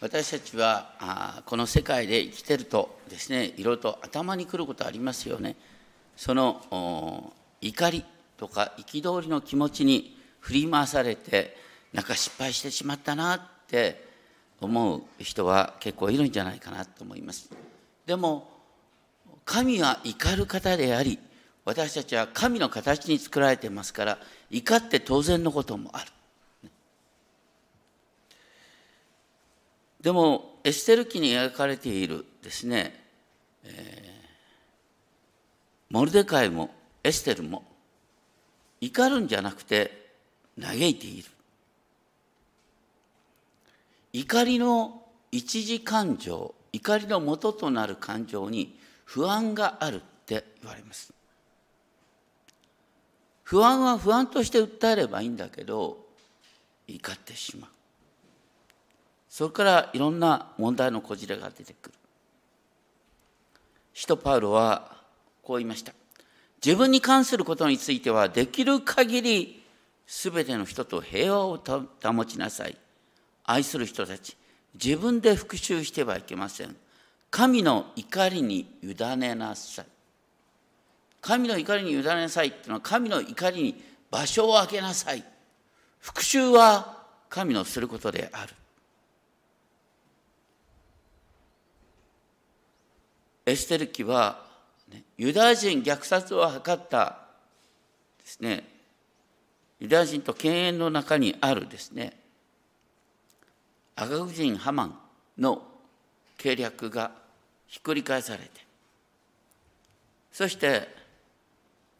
私たちはあこの世界で生きてるとですねいろいろと頭にくることありますよね。その怒りとか憤りの気持ちに振り回されてなんか失敗してしまったなって思う人は結構いるんじゃないかなと思います。でも神は怒る方であり私たちは神の形に作られてますから怒って当然のこともある。でもエステル記に描かれているですね、えー、モルデカイもエステルも怒るんじゃなくて嘆いている。怒りの一時感情怒りの元となる感情に不安があるって言われます。不安は不安として訴えればいいんだけど怒ってしまう。それからいろんな問題のこじれが出てくる。使徒パウロはこう言いました。自分に関することについてはできる限り全ての人と平和を保ちなさい。愛する人たち、自分で復讐してはいけません。神の怒りに委ねなさい。神の怒りに委ねなさいっていうのは神の怒りに場所を空けなさい。復讐は神のすることである。エステル記は、ね、ユダヤ人虐殺を図ったですねユダヤ人と犬猿の中にあるですねアガグ人ハマンの計略がひっくり返されてそして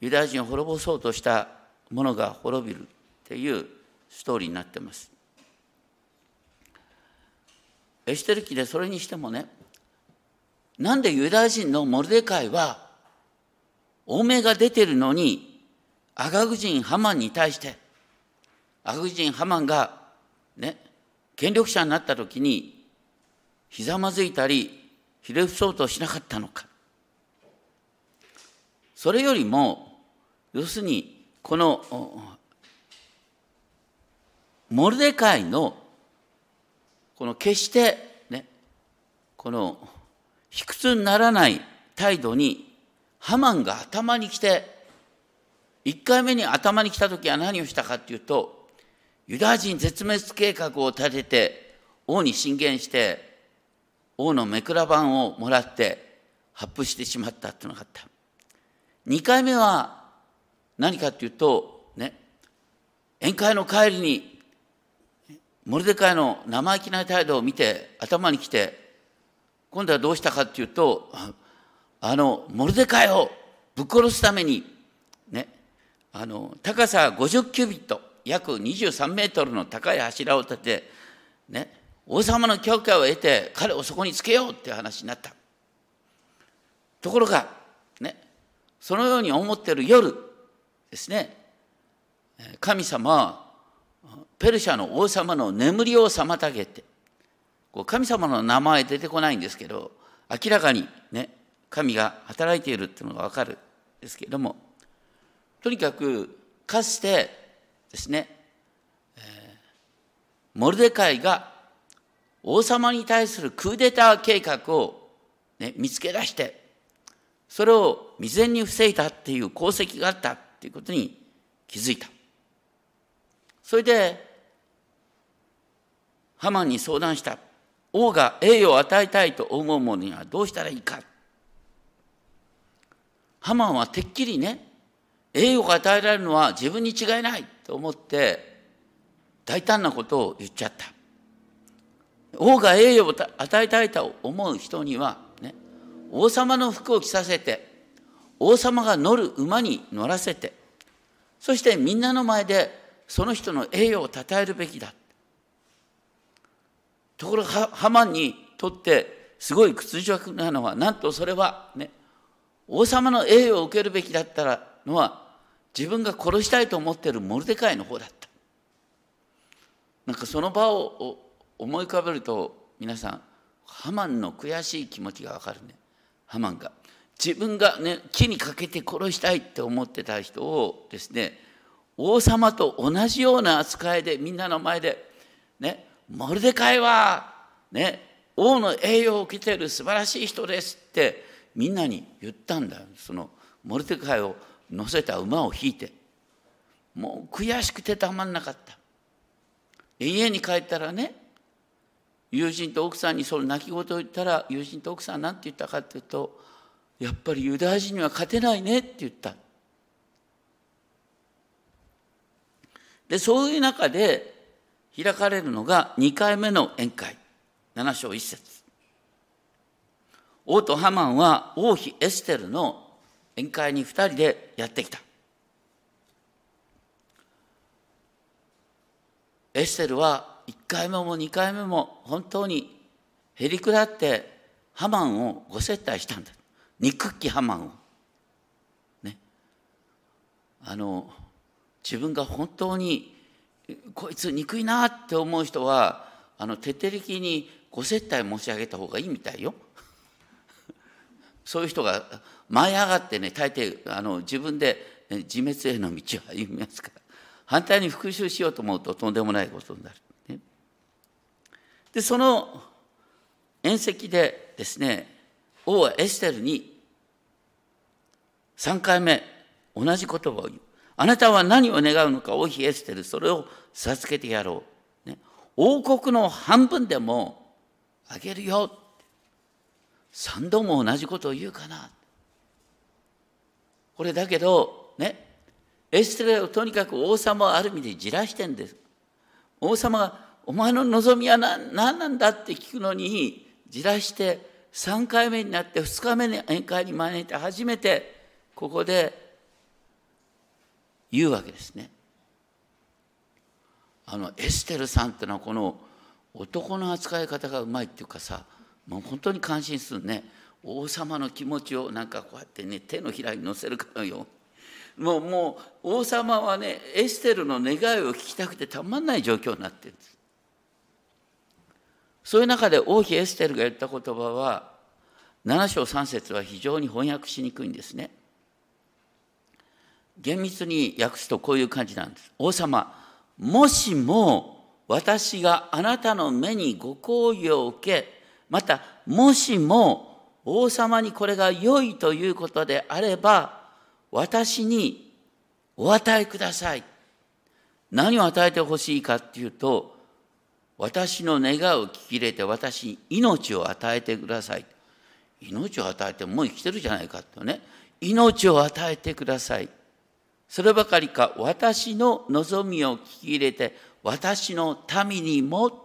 ユダヤ人を滅ぼそうとしたものが滅びるっていうストーリーになってます。エステル記でそれにしてもねなんでユダヤ人のモルデカイは、欧米が出てるのに、アガグ人ハマンに対して、アガグ人ハマンが、ね、権力者になった時に、ひざまずいたり、ひれ伏そうとしなかったのか。それよりも、要するに、この、モルデカイの、この決して、ね、この、卑屈にならない態度にハマンが頭に来て1回目に頭に来た時は何をしたかっていうとユダヤ人絶滅計画を立てて王に進言して王の目くら版をもらって発布してしまったっていうのがあった。2回目は何かっていうとね宴会の帰りにモルデカイの生意気な態度を見て頭に来て今度はどうしたかっていうと、あの、モルデカイをぶっ殺すために、ね、あの、高さ50キュビット、約23メートルの高い柱を立て、ね、王様の許可を得て彼をそこにつけようっていう話になった。ところが、ね、そのように思ってる夜ですね、神様はペルシャの王様の眠りを妨げて、神様の名前出てこないんですけど明らかにね神が働いているっていうのが分かるんですけれどもとにかくかつてですね、えー、モルデカイが王様に対するクーデター計画を、ね、見つけ出してそれを未然に防いだっていう功績があったっていうことに気づいた。それでハマンに相談した。王が栄誉を与えたいと思う者にはどうしたらいいか。ハマンはてっきりね、栄誉が与えられるのは自分に違いないと思って大胆なことを言っちゃった。王が栄誉を与えたいと思う人には、ね、王様の服を着させて、王様が乗る馬に乗らせて、そしてみんなの前でその人の栄誉を称えるべきだ。ところがハマンにとってすごい屈辱なのはなんとそれはね王様の栄誉を受けるべきだったのは自分が殺したいと思ってるモルデカイの方だった。なんかその場を思い浮かべると皆さんハマンの悔しい気持ちがわかるね。ハマンが。自分がね木にかけて殺したいって思ってた人をですね王様と同じような扱いでみんなの前でねモルデカイはね王の栄誉を受けている素晴らしい人ですってみんなに言ったんだそのモルテカイを乗せた馬を引いて。もう悔しくてたまんなかった。家に帰ったらね友人と奥さんにその泣き言を言ったら友人と奥さん何て言ったかっていうとやっぱりユダヤ人には勝てないねって言った。でそういう中で開かれるのが2回目の宴会。7章1節。王とハマンは王妃エステルの宴会に2人でやってきた。エステルは1回目も2回目も本当にへりくだってハマンをご接待したんだ。憎きハマンを。ね。あの自分が本当にこいつ憎いなって思う人はあの徹底的にご接待申し上げた方がいいみたいよ。そういう人が舞い上がってね大抵あの自分で自滅への道を歩みますから反対に復讐しようと思うととんでもないことになる。ね、でその宴席でですね王はエステルに3回目同じ言葉を言う。あなたは何を願うのか王妃エステルそれを授けてやろう。ね、王国の半分でもあげるよ。3度も同じことを言うかな。これだけどねエステルをとにかく王様をある意味でじらしてんです。王様がお前の望みは何なんだって聞くのにじらして3回目になって2日目に宴会に招いて初めてここで言うわけですね。あのエステルさんってのはこの男の扱い方がうまいっていうかさもう本当に感心するね。王様の気持ちをなんかこうやってね手のひらに乗せるかのようもうもう王様はねエステルの願いを聞きたくてたまんない状況になってるんです。そういう中で王妃エステルが言った言葉は7章3節は非常に翻訳しにくいんですね。厳密に訳すとこういう感じなんです。王様もしも私があなたの目にご好意を受けまたもしも王様にこれが良いということであれば私にお与えください。何を与えてほしいかっていうと私の願いを聞き入れて私に命を与えてください。命を与えてもう生きてるじゃないかとね。命を与えてください。そればかりか私の望みを聞き入れて私の民にもって。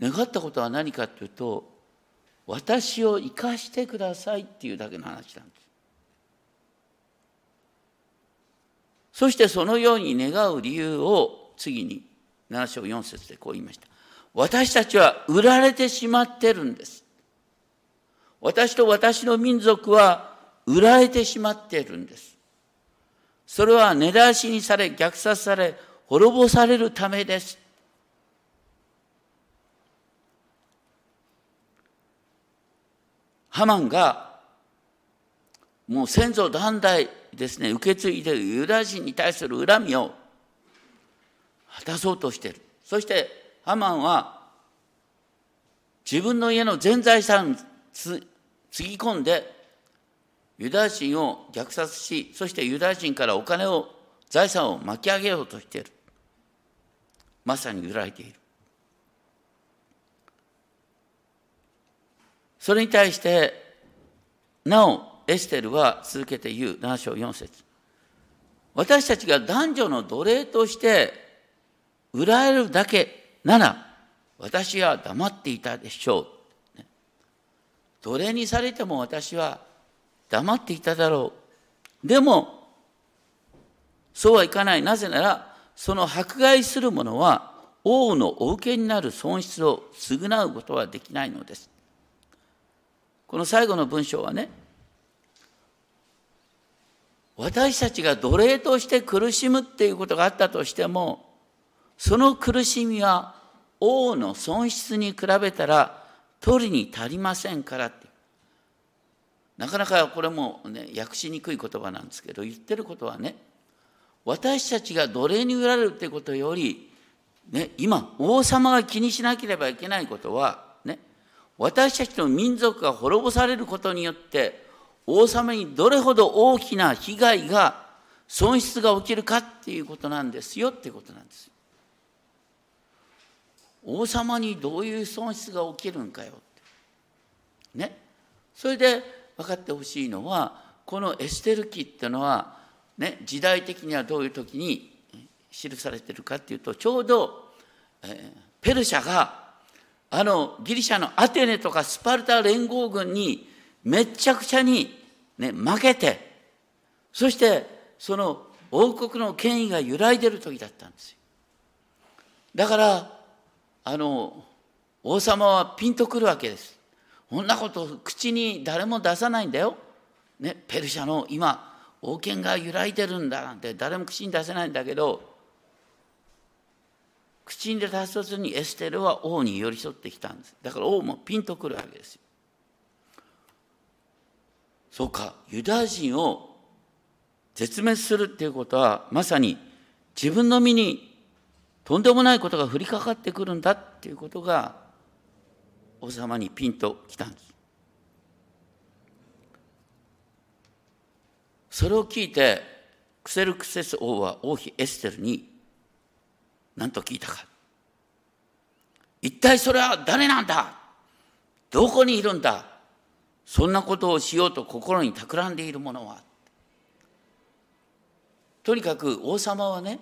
願ったことは何かというと私を生かしてくださいっていうだけの話なんです。そしてそのように願う理由を次に7章4節でこう言いました。私たちは売られてしまってるんです。私と私の民族は売られてしまっているんです。それは根出しにされ、虐殺され、滅ぼされるためです。ハマンがもう先祖代々ですね受け継いでいるユダヤ人に対する恨みを果たそうとしているそしてハマンは自分の家の全財産つつぎ込んでユダヤ人を虐殺し、そしてユダヤ人からお金を、財産を巻き上げようとしている。まさに揺られている。それに対して、なお、エステルは続けて言う、7章4節私たちが男女の奴隷として売られるだけなら、私は黙っていたでしょう。奴隷にされても私は黙っていただろう。でも、そうはいかない。なぜなら、その迫害する者は王のお受けになる損失を償うことはできないのです。この最後の文章はね、私たちが奴隷として苦しむっていうことがあったとしても、その苦しみは王の損失に比べたら取りに足りませんからってなかなかこれもね訳しにくい言葉なんですけど言ってることはね私たちが奴隷に売られるってことよりね、今王様が気にしなければいけないことは、ね、私たちの民族が滅ぼされることによって王様にどれほど大きな被害が損失が起きるかっていうことなんですよってことなんです。王様にどういう損失が起きるんかよって。ね。それで分かってほしいのはこのエステル記っていうのは、ね、時代的にはどういう時に記されてるかっていうとちょうど、えー、ペルシャがあのギリシャのアテネとかスパルタ連合軍にめっちゃくちゃに、ね、負けてそしてその王国の権威が揺らいでる時だったんですよ。だからあの王様はピンとくるわけです。こんなこと口に誰も出さないんだよ。ね、ペルシャの今王権が揺らいでるんだなんて誰も口に出せないんだけど口に出さずにエステルは王に寄り添ってきたんですだから王もピンとくるわけですよそうかユダヤ人を絶滅するっていうことはまさに自分の身にとんでもないことが降りかかってくるんだっていうことが王様にピンときたんです。それを聞いてクセルクセス王は王妃エステルに何と聞いたか。一体それは誰なんだ？どこにいるんだ？そんなことをしようと心に企んでいる者は。とにかく王様はね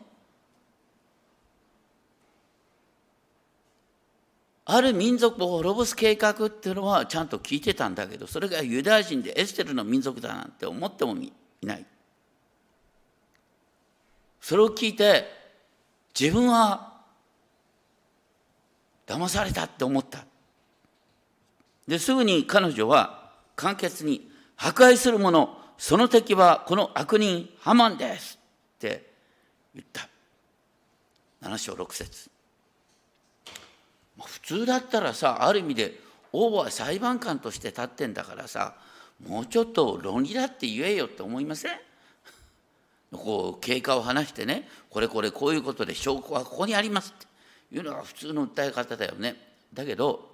ある民族を滅ぼす計画っていうのはちゃんと聞いてたんだけどそれがユダヤ人でエステルの民族だなんて思ってもいない。それを聞いて自分は騙されたって思った。ですぐに彼女は簡潔に迫害する者その敵はこの悪人ハマンですって言った。7章6節。普通だったらさある意味で王は裁判官として立ってんだからさもうちょっと論理だって言えよって思いません？こう経過を話してねこれこれこういうことで証拠はここにありますっていうのが普通の訴え方だよね。だけど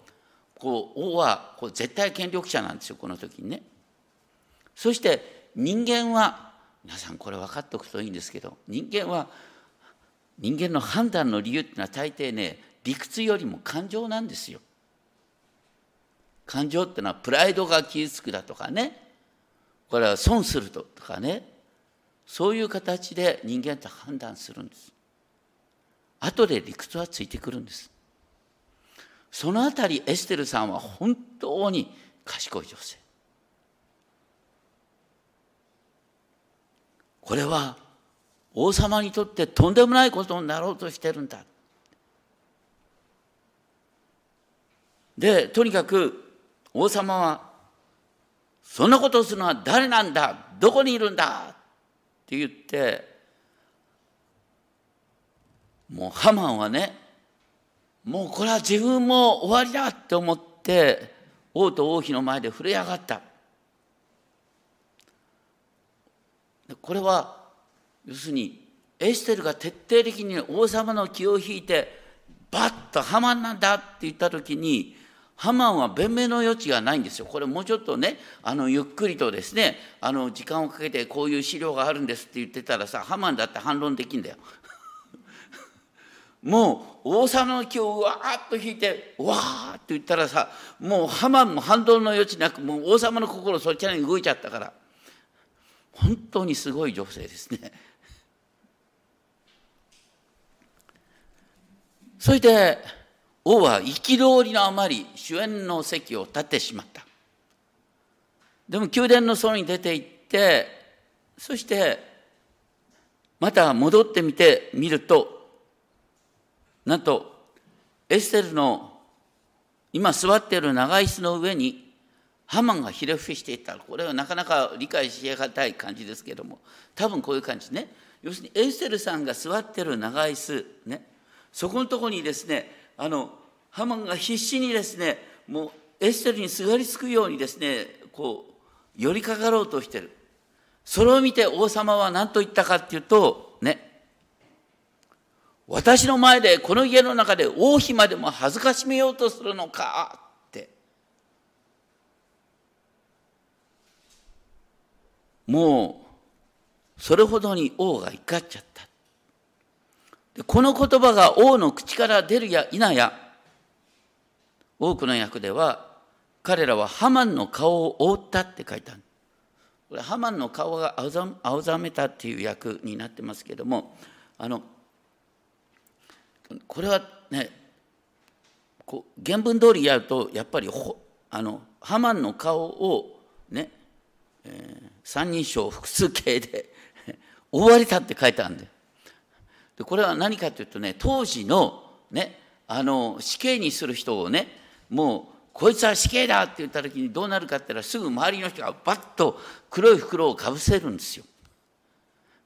こう王はこう絶対権力者なんですよこの時にね。そして人間は皆さんこれ分かっておくといいんですけど人間は人間の判断の理由っていうのは大抵ね理屈よりも感情なんですよ。感情っていうのはプライドが傷つくだとかねこれは損するとかねそういう形で人間って判断するんです。後で理屈はついてくるんです。そのあたりエステルさんは本当に賢い女性。これは王様にとってとんでもないことになろうとしてるんだ。でとにかく王様は「そんなことをするのは誰なんだ？どこにいるんだ?」って言ってもうハマンはねもうこれは自分も終わりだって思って王と王妃の前で震え上がったこれは要するにエステルが徹底的に王様の気を引いてバッとハマンなんだって言った時にハマンは弁明の余地がないんですよ。これもうちょっとね、あのゆっくりとですね、あの時間をかけてこういう資料があるんですって言ってたらさ、ハマンだって反論できんだよ。もう王様の気をわーっと引いて、わーって言ったらさ、もうハマンも反論の余地なく、もう王様の心そっちに動いちゃったから、本当にすごい女性ですね。それで、王は憤りのあまり主演の席を立ってしまった。でも宮殿の外に出て行って、そしてまた戻ってみてみると、なんとエステルの今座っている長椅子の上にハマンがひれ伏していた。これはなかなか理解しがたい感じですけども、多分こういう感じね。要するにエステルさんが座っている長椅子、ね、そこのところにですね、あのハマンが必死にですねもうエステルにすがりつくようにですねこう寄りかかろうとしてる。それを見て王様は何と言ったかっていうとね。私の前でこの家の中で王妃までも恥ずかしめようとするのかって。もうそれほどに王が怒っちゃった。この言葉が王の口から出るや否や多くの訳では彼らはハマンの顔を覆ったって書いてある。これハマンの顔が青ざめたっていう訳になってますけれどもあのこれはねこう原文通りやるとやっぱりあのハマンの顔をね、えー、三人称複数形で 覆われたって書いてあるんで。でこれは何かというとね当時のねあの死刑にする人をねもうこいつは死刑だって言った時にどうなるかって言ったらすぐ周りの人がバッと黒い袋をかぶせるんですよ。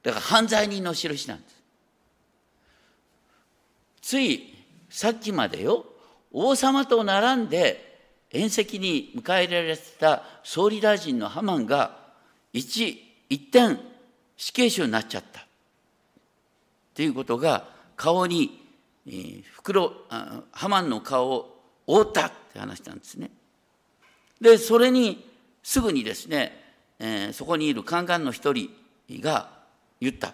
だから犯罪人の印なんです。ついさっきまでよ王様と並んで宴席に迎えられてた総理大臣のハマンが一一点死刑囚になっちゃった。っていうことが顔に袋ハマンの顔を覆ったって話したんですね。でそれにすぐにですね、えー、そこにいるカンカンの一人が言った。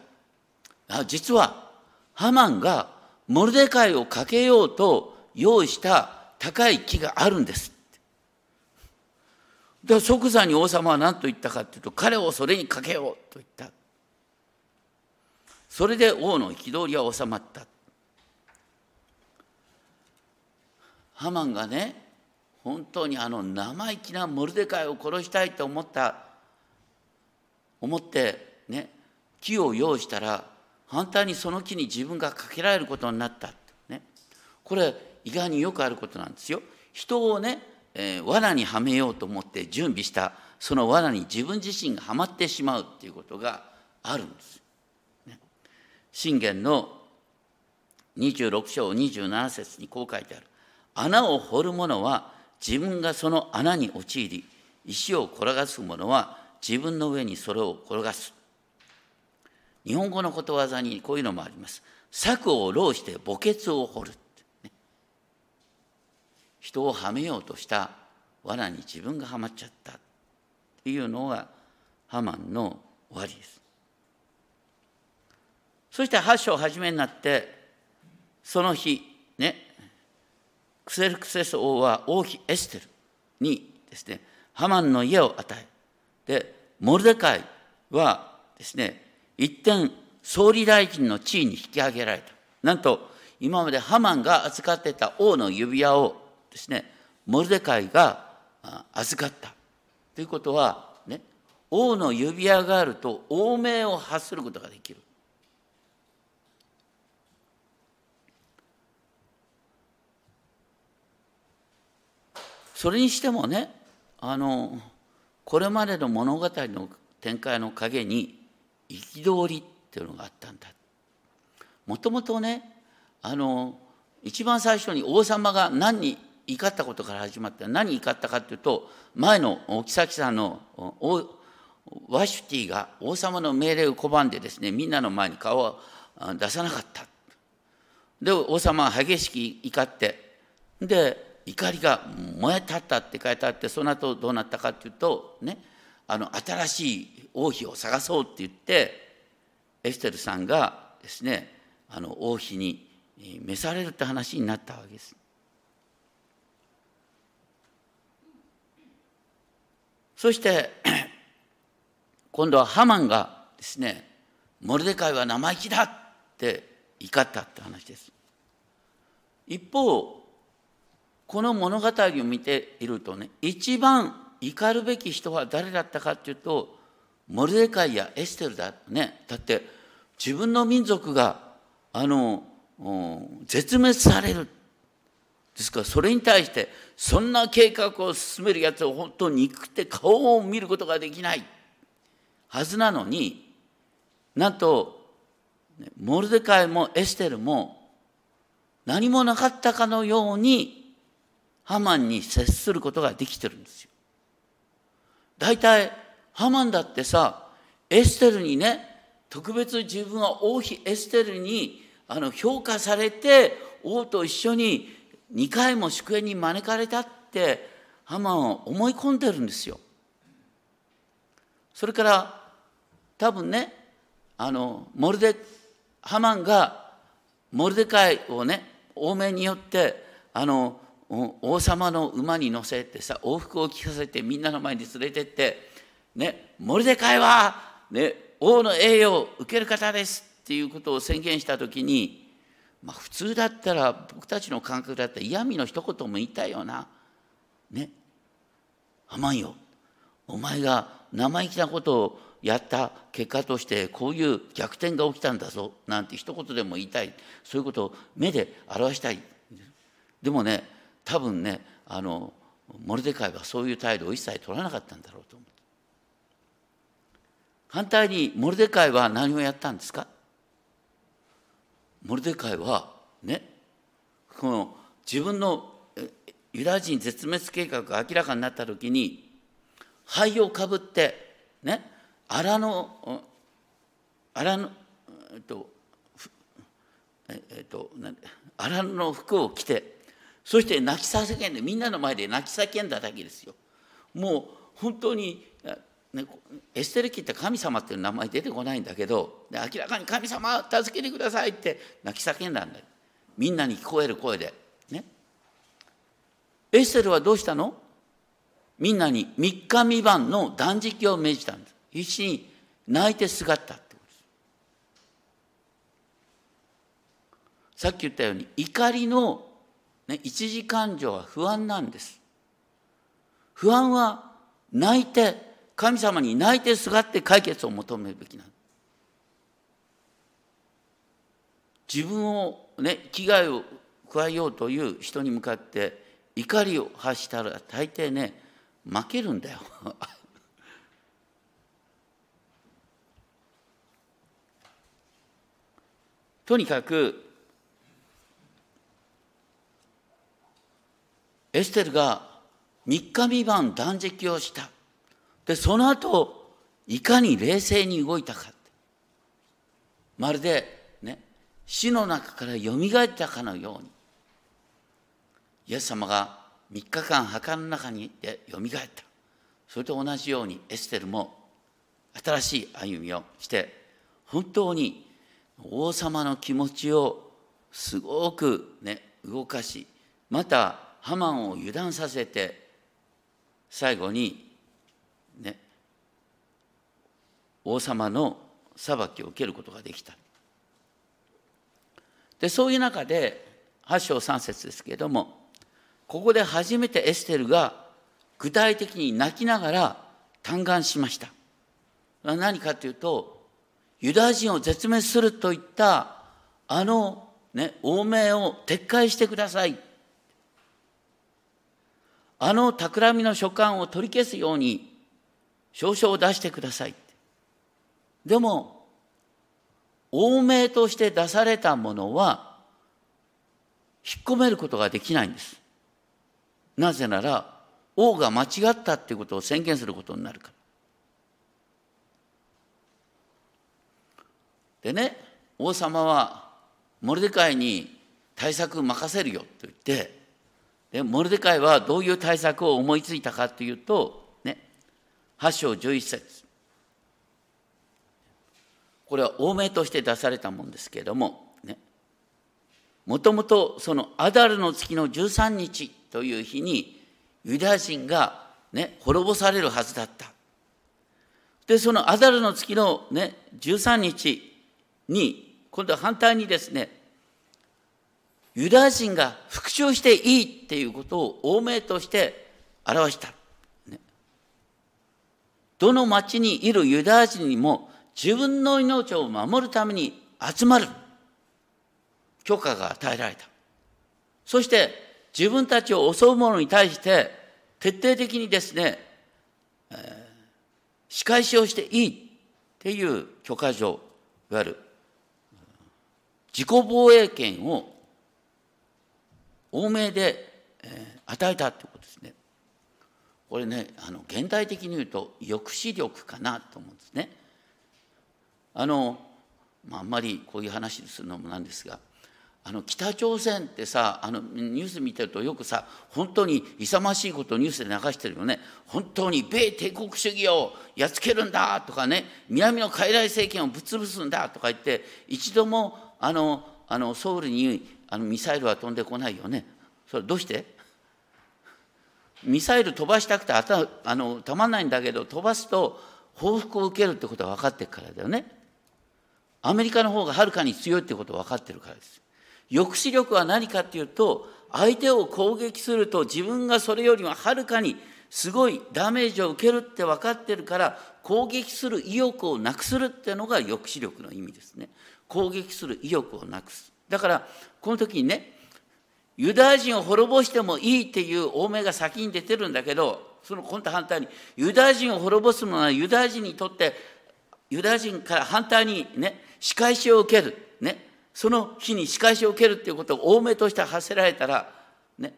あ実はハマンがモルデカイをかけようと用意した高い木があるんですで即座に王様は何と言ったかというと彼をそれにかけようと言った。それで王の憤りは収まったハマンがね本当にあの生意気なモルデカイを殺したいと思った思ってね木を用意したら反対にその木に自分がかけられることになった、ね、これ意外によくあることなんですよ。人をね、えー、罠にはめようと思って準備したその罠に自分自身がはまってしまうっていうことがあるんです。信玄の26章27節にこう書いてある。穴を掘る者は自分がその穴に陥り石を転がす者は自分の上にそれを転がす。日本語のことわざにこういうのもあります。策を浪して墓穴を掘る、人をはめようとした罠に自分がはまっちゃったっていうのがハマンの終わりです。そして8章初めになってその日ねクセルクセス王は王妃エステルにですねハマンの家を与えでモルデカイはですね一点総理大臣の地位に引き上げられた。なんと今までハマンが預かってた王の指輪をですねモルデカイが預かった。ということはね王の指輪があると王命を発することができる。それにしてもねあのこれまでの物語の展開の陰に憤りっていうのがあったんだ。もともとねあの一番最初に王様が何に怒ったことから始まって何に怒ったかっていうと前の木崎さんのワシュティが王様の命令を拒んでですねみんなの前に顔を出さなかった。で王様は激しく怒ってで怒りが燃えたったって書いてあってその後どうなったかっていうとねあの新しい王妃を探そうって言ってエステルさんがですねあの王妃に召されるって話になったわけです。そして 今度はハマンがですねモルデカイは生意気だって怒ったって話です。一方この物語を見ているとね一番怒るべき人は誰だったかっていうとモルデカイやエステルだね。だって自分の民族があの絶滅される。ですからそれに対してそんな計画を進めるやつを本当に憎くて顔を見ることができない。はずなのになんとモルデカイもエステルも何もなかったかのようにハマンに接することができてるんですよ。大体ハマンだってさエステルにね特別自分は王妃エステルにあの評価されて王と一緒に2回も祝宴に招かれたってハマンは思い込んでるんですよ。それから多分ねあのモルデハマンがモルデカイをね多めによってあの王様の馬に乗せてさ往復を聞かせてみんなの前に連れてってねモルデカイは、ね、王の栄誉を受ける方ですっていうことを宣言した時に、まあ、普通だったら僕たちの感覚だったら嫌味の一言も言いたいよな。ね。ハマンよ。お前が生意気なことをやった結果としてこういう逆転が起きたんだぞなんて一言でも言いたいそういうことを目で表したいでもね多分ねあのモルデカイはそういう態度を一切取らなかったんだろうと思う。反対にモルデカイは何をやったんですか？モルデカイはねこの自分のユダヤ人絶滅計画が明らかになった時に灰をかぶってね荒の荒のえっとえっと荒の服を着てそして泣き叫んでみんなの前で泣き叫んだだけですよ。もう本当にね、エステル記って神様っていう名前出てこないんだけどで明らかに神様助けてくださいって泣き叫んだんだよ。みんなに聞こえる声で。ね。エステルはどうしたの？みんなに3日未満の断食を命じたんです。必死に泣いてすがったってことです。さっき言ったように怒りの、ね、一時感情は不安なんです不安は泣いて神様に泣いてすがって解決を求めるべきなの。自分をね危害を加えようという人に向かって怒りを発したら大抵ね負けるんだよ。とにかくエステルが3日未満断食をした。でその後いかに冷静に動いたかまるでね死の中からよみがえったかのように。イエス様が3日間墓の中にいてよみがえった。それと同じようにエステルも新しい歩みをして本当に王様の気持ちをすごくね動かしまたハマンを油断させて最後にね、王様の裁きを受けることができた。でそういう中で8章3節ですけれどもここで初めてエステルが具体的に泣きながら嘆願しました。何かというとユダヤ人を絶滅するといったあの、ね、王命を撤回してください。あの企みの書簡を取り消すように証書を出してください。でも、欧米として出されたものは、引っ込めることができないんです。なぜなら、王が間違ったっていうことを宣言することになるから。でね、王様は、モルデカイに対策任せるよと言って、でモルデカイはどういう対策を思いついたかというと、ね8章11節。これは欧米として出されたもんですけれどもねもともとそのアダルの月の13日という日にユダヤ人がね滅ぼされるはずだった。でそのアダルの月のね13日に今度は反対にですねユダヤ人が復讐していいっていうことを欧米として表した。どの町にいるユダヤ人にも自分の命を守るために集まる。許可が与えられた。そして自分たちを襲う者に対して徹底的にですね、えー、仕返しをしていいっていう許可状、いわゆる自己防衛権を欧米で、え、与えたということですね。これねあの現代的に言うと抑止力かなと思うんですね。あのまあ、あんまりこういう話するのもなんですがあの北朝鮮ってさあのニュース見てるとよくさ本当に勇ましいことをニュースで流してるよね本当に米帝国主義をやっつけるんだとかね南の傀儡政権をぶっ潰すんだとか言って一度もあのあのソウルにあのミサイルは飛んでこないよね。それどうして？ミサイル飛ばしたくてあたあのたまんないんだけど飛ばすと報復を受けるってことは分かってるからだよね。アメリカの方がはるかに強いってことは分かってるからです。抑止力は何かっていうと相手を攻撃すると自分がそれよりもはるかにすごいダメージを受けるって分かってるから攻撃する意欲をなくするっていうのが抑止力の意味ですね。攻撃する意欲をなくす。だからこの時にねユダヤ人を滅ぼしてもいいっていう欧米が先に出てるんだけどその今度反対にユダヤ人を滅ぼすのはユダヤ人にとってユダヤ人から反対にね仕返しを受ける。ね。その日に仕返しを受けるっていうことを欧米として発せられたら、ね、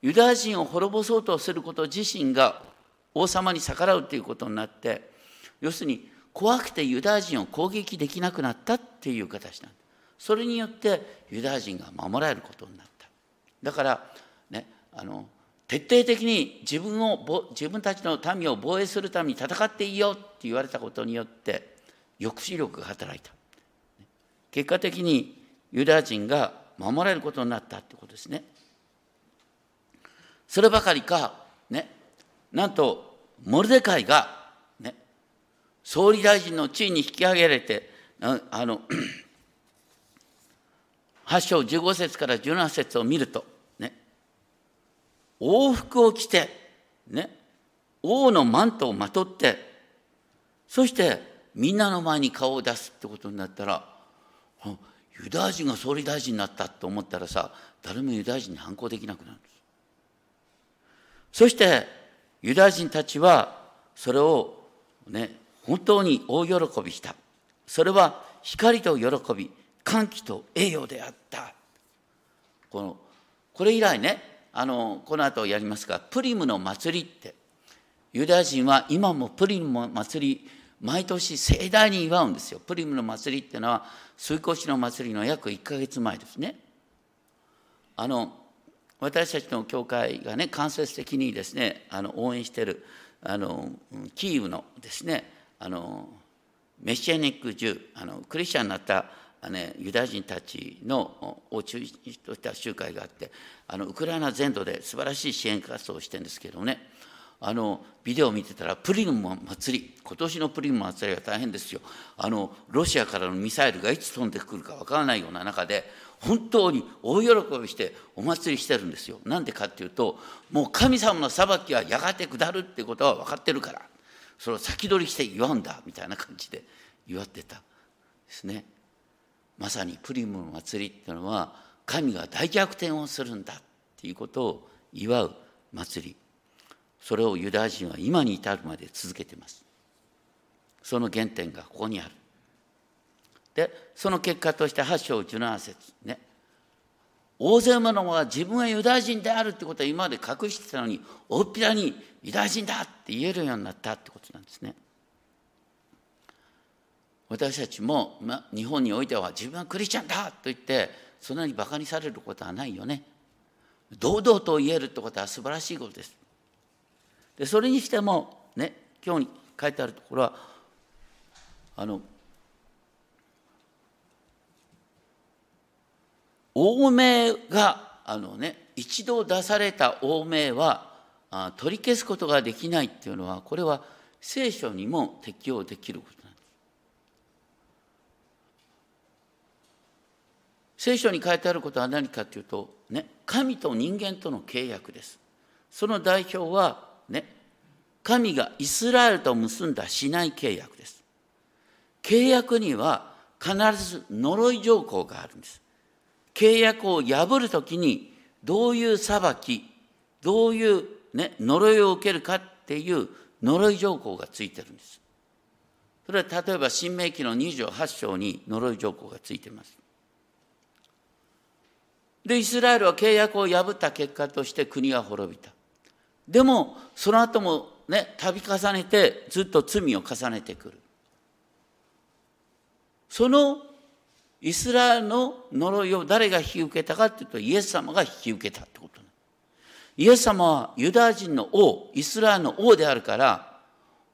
ユダヤ人を滅ぼそうとすること自身が王様に逆らうということになって要するに怖くてユダヤ人を攻撃できなくなったっていう形なんそれによってユダヤ人が守られることになった。だからねあの徹底的に自分を自分たちの民を防衛するために戦っていいよって言われたことによって抑止力が働いた。結果的にユダヤ人が守られることになったということですね。そればかりか、ね、なんとモルデカイが、総理大臣の地位に引き上げられてあの 8章15節から17節を見ると、ね、王服を着て、ね、王のマントをまとってそしてみんなの前に顔を出すってことになったらユダヤ人が総理大臣になったと思ったらさ誰もユダヤ人に反抗できなくなるんです。そしてユダヤ人たちはそれをね本当に大喜びしたそれは光と喜び歓喜と栄誉であったこのこれ以来ねあのこの後やりますがプリムの祭りってユダヤ人は今もプリムの祭り毎年盛大に祝うんですよ。プリムの祭りっていうのは水越の祭りの約1か月前ですね。あの私たちの教会がね間接的にですねあの応援してるあのキーウのですねあのメシアニック・ジュあのクリスチャンになったね、ユダヤ人たちのを中心とした集会があってあのウクライナ全土で素晴らしい支援活動をしてるんですけどねあのビデオを見てたらプリム祭り今年のプリム祭りは大変ですよ。あのロシアからのミサイルがいつ飛んでくるかわからないような中で本当に大喜びしてお祭りしてるんですよ。なんでかっていうともう神様の裁きはやがて下るってことは分かってるから。それを先取りして祝うんだみたいな感じで祝ってたですね。まさにプリムの祭りっていうのは神が大逆転をするんだっていうことを祝う祭り。それをユダヤ人は今に至るまで続けてます。その原点がここにある。でその結果として8章17節ね。大勢の者は自分はユダヤ人であるってことは今まで隠してたのに大っぴらにユダヤ人だって言えるようになったってことなんですね。私たちも、ま、日本においては自分はクリスチャンだと言ってそんなにバカにされることはないよね。堂々と言えるってことは素晴らしいことです。でそれにしてもね今日に書いてあるところはあの欧命があのね一度出された欧命は取り消すことができないっていうのはこれは聖書にも適用できることなんです。聖書に書いてあることは何かっていうとね神と人間との契約です。その代表はね、神がイスラエルと結んだしない契約です。契約には必ず呪い条項があるんです。契約を破るときにどういう裁き、どういう、ね、呪いを受けるかっていう呪い条項がついてるんです。それは例えば新明記の28章に呪い条項がついてます。で、イスラエルは契約を破った結果として国が滅びた。でもその後もね度重ねてずっと罪を重ねてくるそのイスラエルの呪いを誰が引き受けたかというとイエス様が引き受けたってことイエス様はユダヤ人の王イスラエルの王であるから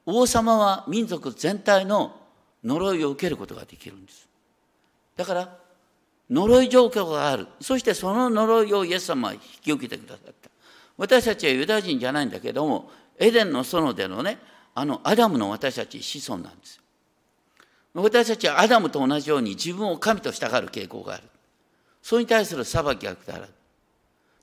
王様は民族全体の呪いを受けることができるんです。だから呪い状況がある。そしてその呪いをイエス様は引き受けてくださった。私たちはユダヤ人じゃないんだけどもエデンの園でのねあのアダムの私たち子孫なんです。私たちはアダムと同じように自分を神と従う傾向がある。それに対する裁きが下る。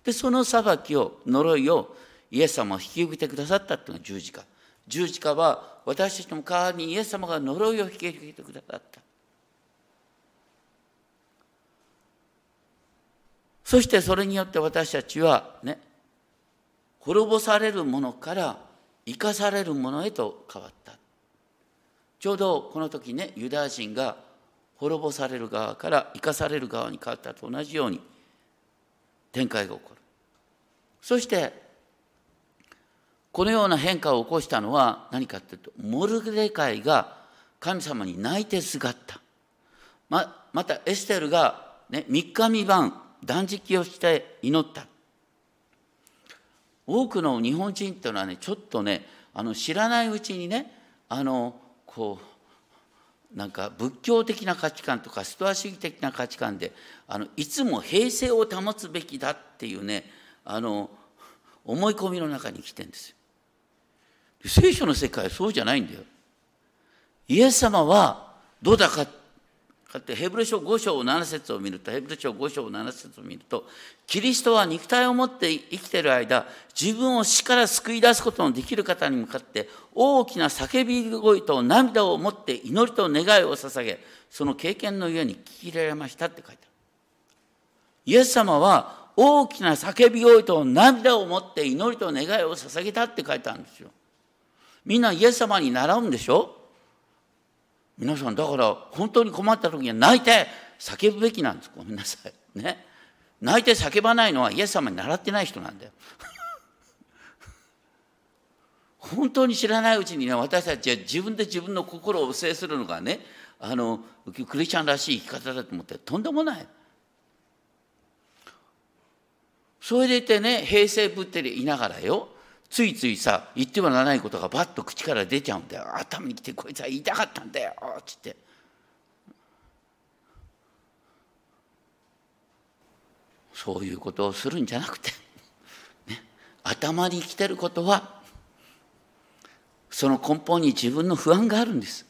でその裁きを呪いをイエス様は引き受けてくださったというのが十字架。十字架は私たちの代わりにイエス様が呪いを引き受けてくださった。そしてそれによって私たちはね滅ぼされるものから生かされるものへと変わった。ちょうどこの時ねユダヤ人が滅ぼされる側から生かされる側に変わったと同じように展開が起こる。そしてこのような変化を起こしたのは何かというとモルグレカイが神様に泣いてすがった。ままたエステルが、ね、3日三晩断食をして祈った。多くの日本人っていうのはねちょっとねあの知らないうちにねあのこうなんか仏教的な価値観とかストア主義的な価値観であのいつも平静を保つべきだっていうねあの思い込みの中に来てんですよ。聖書の世界はそうじゃないんだよ。イエス様はどうだかかってヘブル書5章7節を見るとヘブル書5章7節を見るとキリストは肉体を持って生きている間自分を死から救い出すことのできる方に向かって大きな叫び声と涙を持って祈りと願いを捧げその経験の上に聞き入れられましたって書いてある。イエス様は大きな叫び声と涙を持って祈りと願いを捧げたって書いてあるんですよ。みんなイエス様に習うんでしょ？皆さんだから本当に困った時には泣いて叫ぶべきなんです。ごめんなさい。ね。泣いて叫ばないのはイエス様に習ってない人なんだよ。本当に知らないうちにね私たちは自分で自分の心を制するのがねあのクリスチャンらしい生き方だと思ってとんでもない。それでいてね平成ぶってりいながらよついついさ言ってはならないことがバッと口から出ちゃうんだよ。頭にきてこいつは言いたかったんだよ。っつって。そういうことをするんじゃなくて、ね、頭にきてることはその根本に自分の不安があるんです。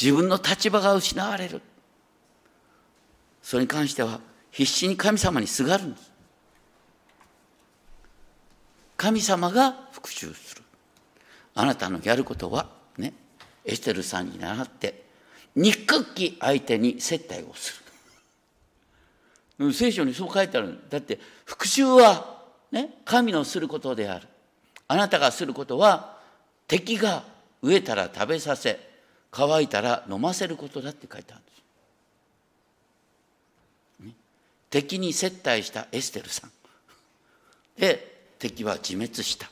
自分の立場が失われる。それに関しては必死に神様にすがるんです。神様が復讐する。あなたのやることはねエステルさんに倣って憎き相手に接待をする。聖書にそう書いてあるんだって復讐はね神のすることである。あなたがすることは敵が飢えたら食べさせ乾いたら飲ませることだって書いてあるんです、ね、敵に接待したエステルさん。で敵は自滅した。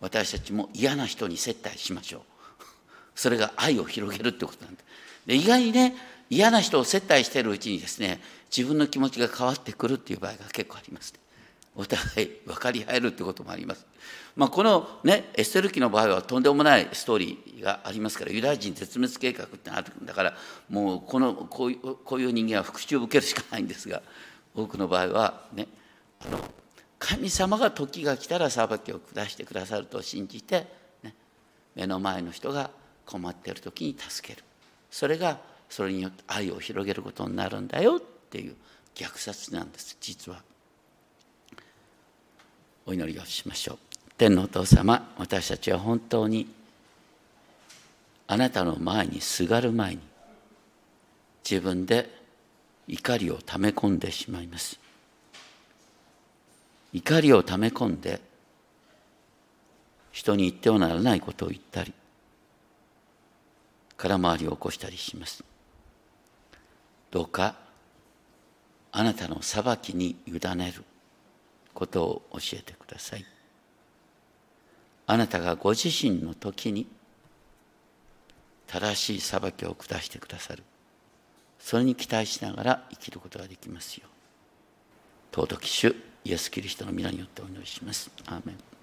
私たちも嫌な人に接待しましょう。それが愛を広げるってことなんでで意外にね嫌な人を接待しているうちにですね自分の気持ちが変わってくるっていう場合が結構あります、ね、お互い分かり合えるってこともあります、まあ、このねエステル記の場合はとんでもないストーリーがありますからユダヤ人絶滅計画ってあるんだからもうこのこういうこういう人間は復讐を受けるしかないんですが多くの場合はねあの神様が時が来たら裁きを下してくださると信じて、ね、目の前の人が困っている時に助ける。それがそれによって愛を広げることになるんだよっていう虐殺なんです。実は。お祈りをしましょう。天のお父様私たちは本当にあなたの前にすがる前に自分で怒りをため込んでしまいます。怒りをため込んで人に言ってはならないことを言ったり空回りを起こしたりします。どうかあなたの裁きに委ねることを教えてください。あなたがご自身の時に正しい裁きを下してくださる。それに期待しながら生きることができますよ尊き主イエス・キリストの皆によってお祈りします。アーメン